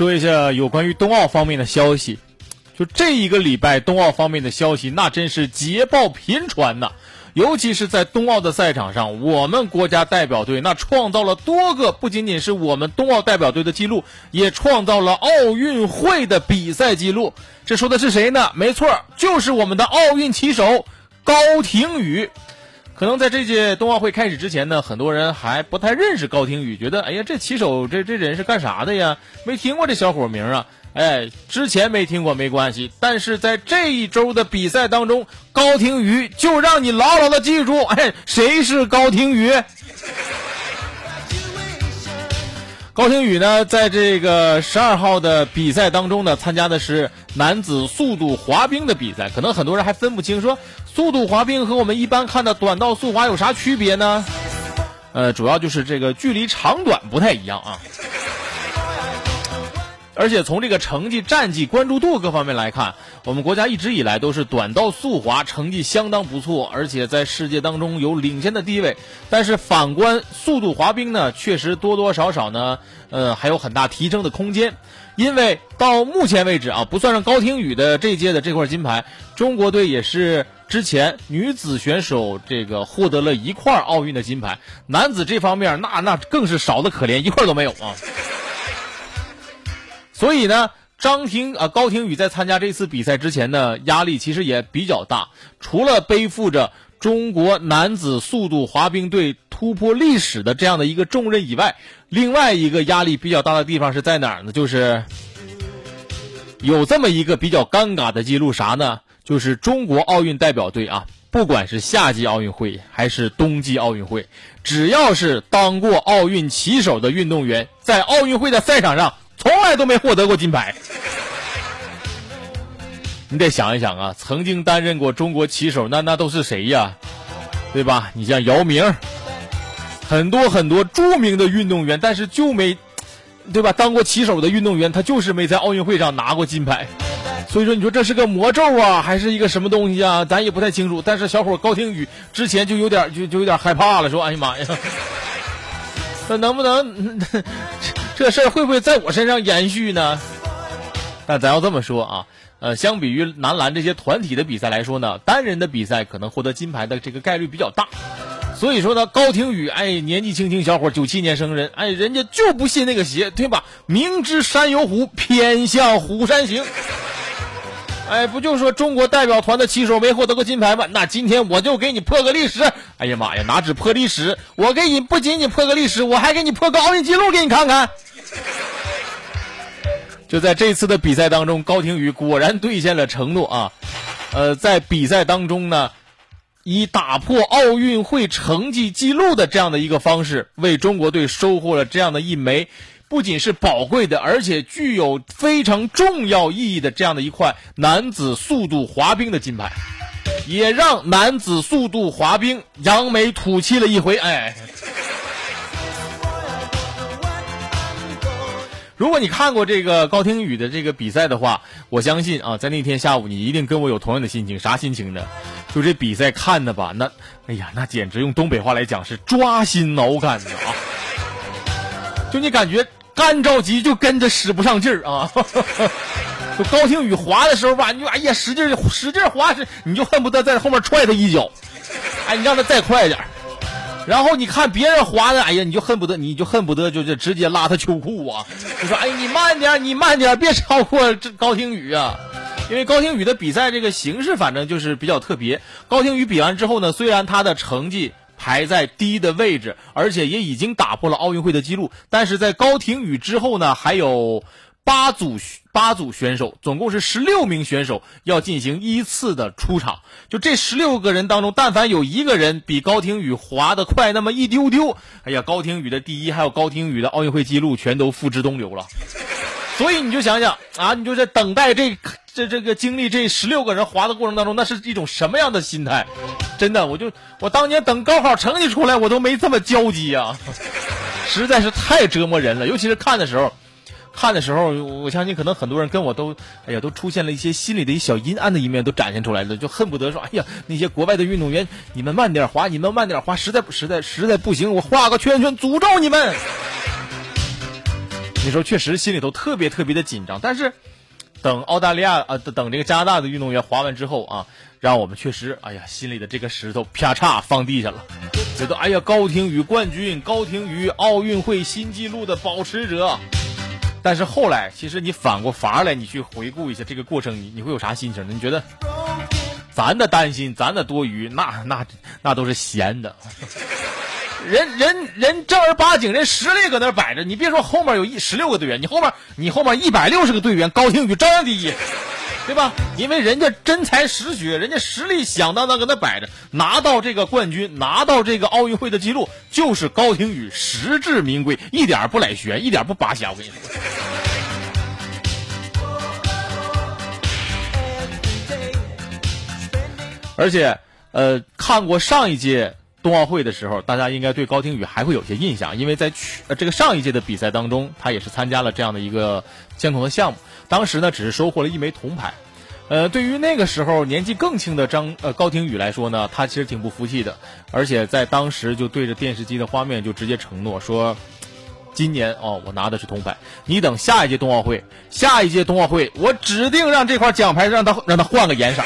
说一下有关于冬奥方面的消息。就这一个礼拜，冬奥方面的消息那真是捷报频传呐！尤其是在冬奥的赛场上，我们国家代表队那创造了多个不仅仅是我们冬奥代表队的记录，也创造了奥运会的比赛记录。这说的是谁呢？没错，就是我们的奥运旗手高亭宇。可能在这届冬奥会开始之前呢，很多人还不太认识高亭宇，觉得哎呀，这骑手这这人是干啥的呀？没听过这小伙名啊。哎，之前没听过没关系，但是在这一周的比赛当中，高亭宇就让你牢牢的记住，哎，谁是高亭宇？高亭宇呢，在这个十二号的比赛当中呢，参加的是男子速度滑冰的比赛。可能很多人还分不清，说速度滑冰和我们一般看的短道速滑有啥区别呢？呃，主要就是这个距离长短不太一样啊。而且从这个成绩、战绩、关注度各方面来看，我们国家一直以来都是短道速滑成绩相当不错，而且在世界当中有领先的地位。但是反观速度滑冰呢，确实多多少少呢，呃，还有很大提升的空间。因为到目前为止啊，不算上高亭宇的这届的这块金牌，中国队也是之前女子选手这个获得了一块奥运的金牌，男子这方面那那更是少的可怜，一块都没有啊。所以呢，张婷啊，高亭宇在参加这次比赛之前呢，压力其实也比较大。除了背负着中国男子速度滑冰队突破历史的这样的一个重任以外，另外一个压力比较大的地方是在哪儿呢？就是有这么一个比较尴尬的记录，啥呢？就是中国奥运代表队啊，不管是夏季奥运会还是冬季奥运会，只要是当过奥运旗手的运动员，在奥运会的赛场上。从来都没获得过金牌，你得想一想啊，曾经担任过中国棋手，那那都是谁呀？对吧？你像姚明，很多很多著名的运动员，但是就没，对吧？当过棋手的运动员，他就是没在奥运会上拿过金牌。所以说，你说这是个魔咒啊，还是一个什么东西啊？咱也不太清楚。但是小伙高亭宇之前就有点就就有点害怕了，说：“哎呀妈呀，那能不能？”这事儿会不会在我身上延续呢？但咱要这么说啊，呃，相比于男篮这些团体的比赛来说呢，单人的比赛可能获得金牌的这个概率比较大。所以说呢，高亭宇，哎，年纪轻轻小伙，九七年生人，哎，人家就不信那个邪，对吧？明知山有虎，偏向虎山行。哎，不就说中国代表团的旗手没获得过金牌吗？那今天我就给你破个历史！哎呀妈呀，哪止破历史，我给你不仅仅破个历史，我还给你破个奥运纪录给你看看。就在这次的比赛当中，高亭宇果然兑现了承诺啊！呃，在比赛当中呢，以打破奥运会成绩记录的这样的一个方式，为中国队收获了这样的一枚。不仅是宝贵的，而且具有非常重要意义的这样的一块男子速度滑冰的金牌，也让男子速度滑冰扬眉吐气了一回。哎，如果你看过这个高亭宇的这个比赛的话，我相信啊，在那天下午你一定跟我有同样的心情。啥心情呢？就这比赛看的吧，那，哎呀，那简直用东北话来讲是抓心挠肝的啊！就你感觉。干着急就跟着使不上劲儿啊！就高亭宇滑的时候吧，你就哎呀使劲使劲滑是，你就恨不得在后面踹他一脚，哎，你让他再快点然后你看别人滑的，哎呀，你就恨不得你就恨不得就就直接拉他秋裤啊！就说哎，你慢点，你慢点，别超过这高亭宇啊！因为高亭宇的比赛这个形式反正就是比较特别。高亭宇比完之后呢，虽然他的成绩。排在低的位置，而且也已经打破了奥运会的记录。但是在高亭宇之后呢，还有八组八组选手，总共是十六名选手要进行依次的出场。就这十六个人当中，但凡有一个人比高亭宇滑得快那么一丢丢，哎呀，高亭宇的第一还有高亭宇的奥运会记录全都付之东流了。所以你就想想啊，你就在等待这这这个经历这十六个人滑的过程当中，那是一种什么样的心态？真的，我就我当年等高考成绩出来，我都没这么焦急呀，实在是太折磨人了。尤其是看的时候，看的时候，我相信可能很多人跟我都，哎呀，都出现了一些心里的一小阴暗的一面都展现出来了，就恨不得说，哎呀，那些国外的运动员，你们慢点滑，你们慢点滑，实在实在实在不行，我画个圈圈诅咒你们。那时候确实心里头特别特别的紧张，但是等澳大利亚啊，等这个加拿大的运动员滑完之后啊，让我们确实，哎呀，心里的这个石头啪嚓放地下了，觉得哎呀，高亭宇冠军，高亭宇奥运会新纪录的保持者。但是后来，其实你反过法来，你去回顾一下这个过程，你你会有啥心情呢？你觉得咱的担心，咱的多余，那那那都是闲的。人人人正儿八经人实力搁那摆着，你别说后面有一十六个队员，你后面你后面一百六十个队员，高兴宇照样第一，对吧？因为人家真才实学，人家实力响当当搁那摆着，拿到这个冠军，拿到这个奥运会的记录，就是高亭宇实至名归，一点不赖悬，一点不拔瞎。我跟你说，而且呃，看过上一届。冬奥会的时候，大家应该对高亭宇还会有些印象，因为在去呃这个上一届的比赛当中，他也是参加了这样的一个相同的项目。当时呢，只是收获了一枚铜牌。呃，对于那个时候年纪更轻的张呃高亭宇来说呢，他其实挺不服气的，而且在当时就对着电视机的画面就直接承诺说，今年哦我拿的是铜牌，你等下一届冬奥会，下一届冬奥会我指定让这块奖牌让他让他换个颜色。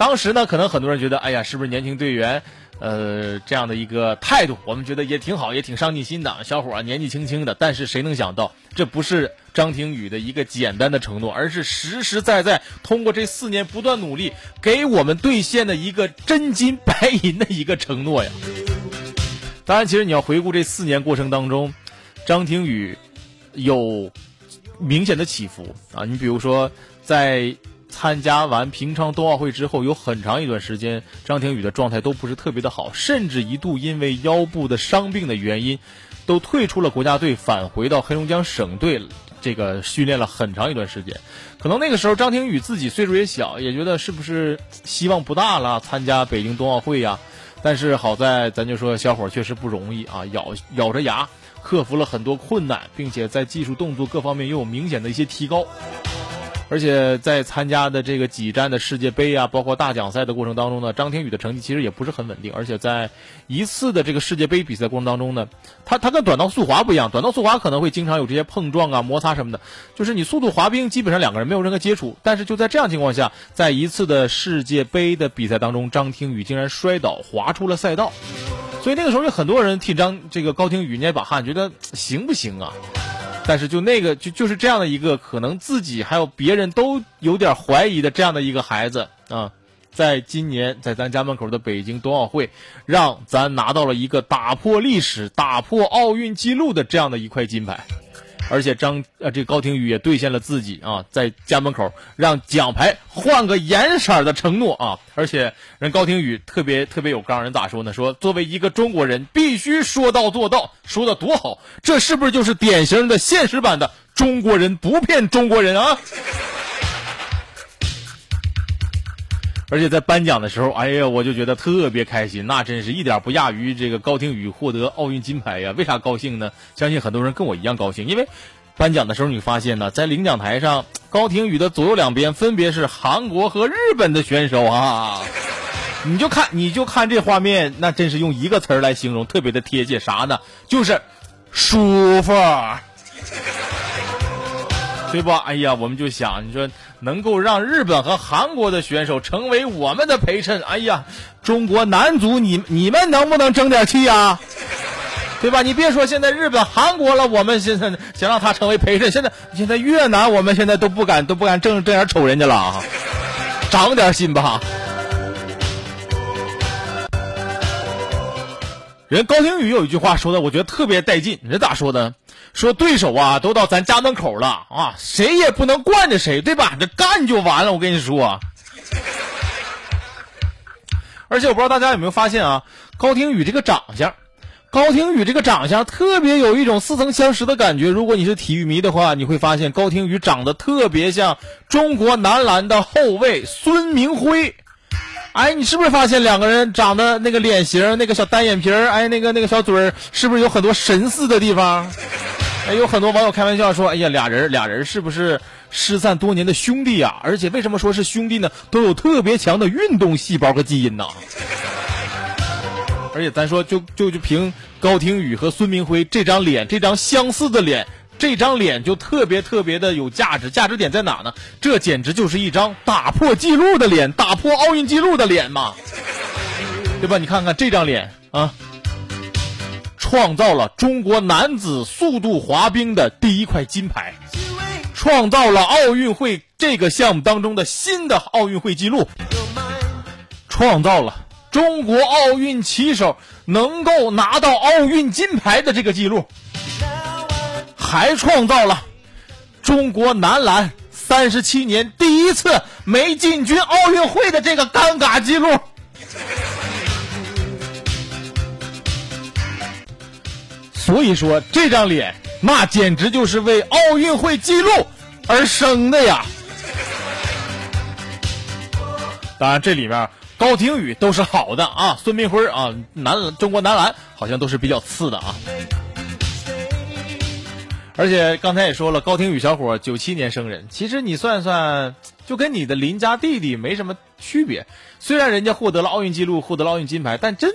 当时呢，可能很多人觉得，哎呀，是不是年轻队员，呃，这样的一个态度，我们觉得也挺好，也挺上进心的。小伙儿年纪轻轻的，但是谁能想到，这不是张庭宇的一个简单的承诺，而是实实在在通过这四年不断努力，给我们兑现的一个真金白银的一个承诺呀。当然，其实你要回顾这四年过程当中，张庭宇有明显的起伏啊。你比如说在。参加完平昌冬奥会之后，有很长一段时间，张廷宇的状态都不是特别的好，甚至一度因为腰部的伤病的原因，都退出了国家队，返回到黑龙江省队，这个训练了很长一段时间。可能那个时候张廷宇自己岁数也小，也觉得是不是希望不大了，参加北京冬奥会呀？但是好在咱就说小伙确实不容易啊，咬咬着牙克服了很多困难，并且在技术动作各方面又有明显的一些提高。而且在参加的这个几站的世界杯啊，包括大奖赛的过程当中呢，张廷宇的成绩其实也不是很稳定。而且在一次的这个世界杯比赛过程当中呢，他他跟短道速滑不一样，短道速滑可能会经常有这些碰撞啊、摩擦什么的，就是你速度滑冰基本上两个人没有任何接触。但是就在这样情况下，在一次的世界杯的比赛当中，张廷宇竟然摔倒滑出了赛道，所以那个时候有很多人替张这个高廷宇捏把汗，觉得行不行啊？但是就那个就就是这样的一个可能自己还有别人都有点怀疑的这样的一个孩子啊，在今年在咱家门口的北京冬奥会，让咱拿到了一个打破历史、打破奥运纪录的这样的一块金牌。而且张呃，这高廷宇也兑现了自己啊，在家门口让奖牌换个颜色的承诺啊！而且人高廷宇特别特别有刚，人咋说呢？说作为一个中国人，必须说到做到，说的多好！这是不是就是典型的现实版的中国人不骗中国人啊？而且在颁奖的时候，哎呀，我就觉得特别开心，那真是一点不亚于这个高廷宇获得奥运金牌呀！为啥高兴呢？相信很多人跟我一样高兴，因为颁奖的时候你发现呢，在领奖台上，高廷宇的左右两边分别是韩国和日本的选手啊！你就看，你就看这画面，那真是用一个词儿来形容，特别的贴切，啥呢？就是舒服。对吧？哎呀，我们就想，你说能够让日本和韩国的选手成为我们的陪衬，哎呀，中国男足，你你们能不能争点气啊？对吧？你别说现在日本、韩国了，我们现在想让他成为陪衬，现在现在越南，我们现在都不敢都不敢正正眼瞅人家了啊！长点心吧。人高廷宇有一句话说的，我觉得特别带劲。人咋说的？说对手啊，都到咱家门口了啊，谁也不能惯着谁，对吧？这干就完了。我跟你说，而且我不知道大家有没有发现啊，高廷宇这个长相，高廷宇这个长相特别有一种似曾相识的感觉。如果你是体育迷的话，你会发现高廷宇长得特别像中国男篮的后卫孙铭徽。哎，你是不是发现两个人长得那个脸型，那个小单眼皮儿，哎，那个那个小嘴儿，是不是有很多神似的地方？哎，有很多网友开玩笑说：“哎呀，俩人俩人是不是失散多年的兄弟啊？而且为什么说是兄弟呢？都有特别强的运动细胞和基因呢。而且咱说，就就就凭高廷宇和孙明辉这张脸，这张相似的脸，这张脸就特别特别的有价值。价值点在哪呢？这简直就是一张打破记录的脸，打破奥运纪录的脸嘛，对吧？你看看这张脸啊，创造了中国男子速度滑冰的第一块金牌，创造了奥运会这个项目当中的新的奥运会纪录，创造了。中国奥运骑手能够拿到奥运金牌的这个记录，还创造了中国男篮三十七年第一次没进军奥运会的这个尴尬记录。所以说，这张脸那简直就是为奥运会纪录而生的呀！当然，这里面。高廷宇都是好的啊，孙明辉啊，男中国男篮好像都是比较次的啊。而且刚才也说了，高廷宇小伙九七年生人，其实你算算，就跟你的邻家弟弟没什么区别。虽然人家获得了奥运纪录，获得了奥运金牌，但真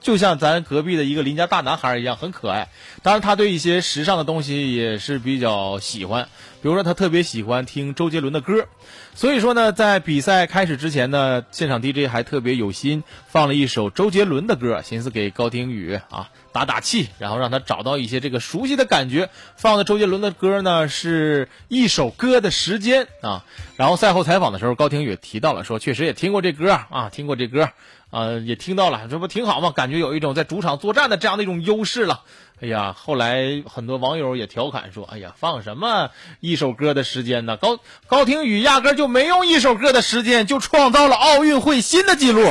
就像咱隔壁的一个邻家大男孩一样，很可爱。当然，他对一些时尚的东西也是比较喜欢。比如说，他特别喜欢听周杰伦的歌，所以说呢，在比赛开始之前呢，现场 DJ 还特别有心放了一首周杰伦的歌，寻思给高廷宇啊打打气，然后让他找到一些这个熟悉的感觉。放的周杰伦的歌呢，是一首歌的时间啊。然后赛后采访的时候，高廷宇提到了说，确实也听过这歌啊，听过这歌，啊，也听到了，这不挺好吗？感觉有一种在主场作战的这样的一种优势了。哎呀，后来很多网友也调侃说：“哎呀，放什么一首歌的时间呢？高高廷宇压根就没用一首歌的时间，就创造了奥运会新的纪录。”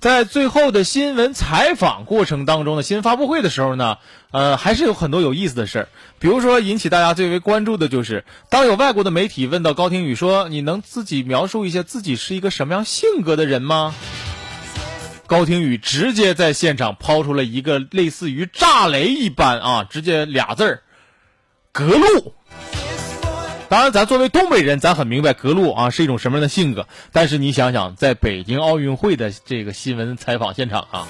在最后的新闻采访过程当中的新闻发布会的时候呢，呃，还是有很多有意思的事儿。比如说，引起大家最为关注的就是，当有外国的媒体问到高廷宇说：“你能自己描述一下自己是一个什么样性格的人吗？”高廷宇直接在现场抛出了一个类似于炸雷一般啊，直接俩字儿：格路。当然，咱作为东北人，咱很明白格路啊是一种什么样的性格。但是你想想，在北京奥运会的这个新闻采访现场啊，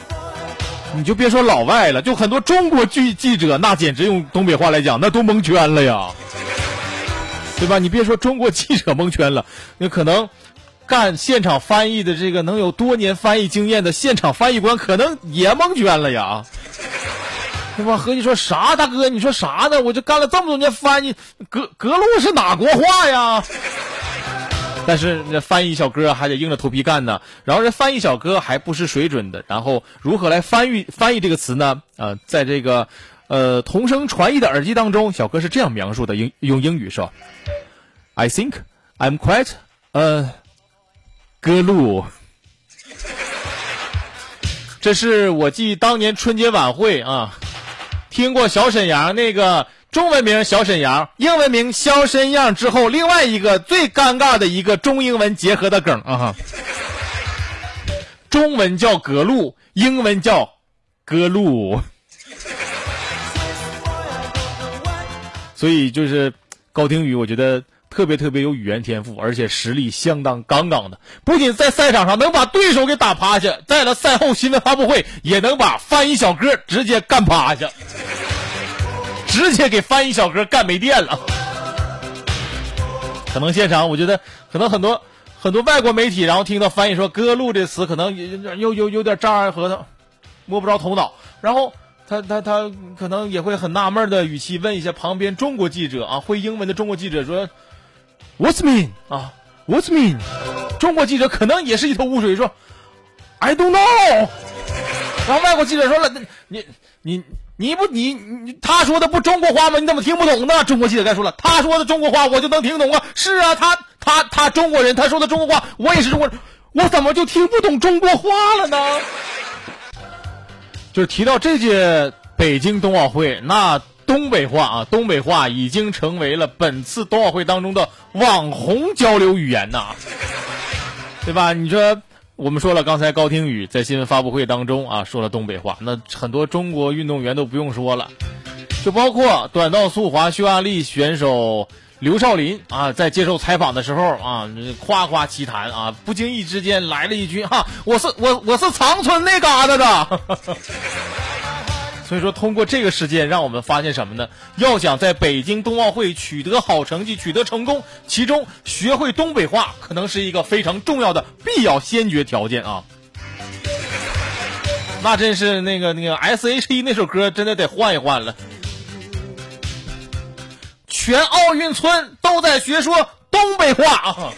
你就别说老外了，就很多中国记记者，那简直用东北话来讲，那都蒙圈了呀，对吧？你别说中国记者蒙圈了，那可能。干现场翻译的这个能有多年翻译经验的现场翻译官，可能也蒙圈了呀，对吧？合计说啥，大哥，你说啥呢？我就干了这么多年翻译，格格路是哪国话呀？但是那翻译小哥还得硬着头皮干呢。然后这翻译小哥还不是水准的。然后如何来翻译翻译这个词呢？呃，在这个呃同声传译的耳机当中，小哥是这样描述的：英用英语说，I think I'm quite 呃。歌路，这是我记当年春节晚会啊，听过小沈阳那个中文名小沈阳，英文名肖申样之后，另外一个最尴尬的一个中英文结合的梗啊，中文叫格路，英文叫歌路，所以就是高廷宇，我觉得。特别特别有语言天赋，而且实力相当杠杠的。不仅在赛场上能把对手给打趴下，在了赛后新闻发布会也能把翻译小哥直接干趴下，直接给翻译小哥干没电了。可能现场，我觉得可能很多很多外国媒体，然后听到翻译说“哥路”这词，可能有有有点障碍和他摸不着头脑。然后他他他可能也会很纳闷的语气问一下旁边中国记者啊，会英文的中国记者说。What's mean 啊？What's mean？中国记者可能也是一头雾水，说 I don't know。然后外国记者说了，你你你不你你他说的不中国话吗？你怎么听不懂呢？中国记者该说了，他说的中国话我就能听懂啊。是啊，他他他中国人，他说的中国话我也是中国人，我怎么就听不懂中国话了呢？就是提到这届北京冬奥会那。东北话啊，东北话已经成为了本次冬奥会当中的网红交流语言呐，对吧？你说我们说了，刚才高廷宇在新闻发布会当中啊说了东北话，那很多中国运动员都不用说了，就包括短道速滑匈牙利选手刘少林啊，在接受采访的时候啊，夸夸其谈啊，不经意之间来了一句哈，我是我我是长春那嘎达的。所以说，通过这个事件，让我们发现什么呢？要想在北京冬奥会取得好成绩、取得成功，其中学会东北话可能是一个非常重要的必要先决条件啊。那真是那个那个 S H E 那首歌，真的得换一换了。全奥运村都在学说东北话啊！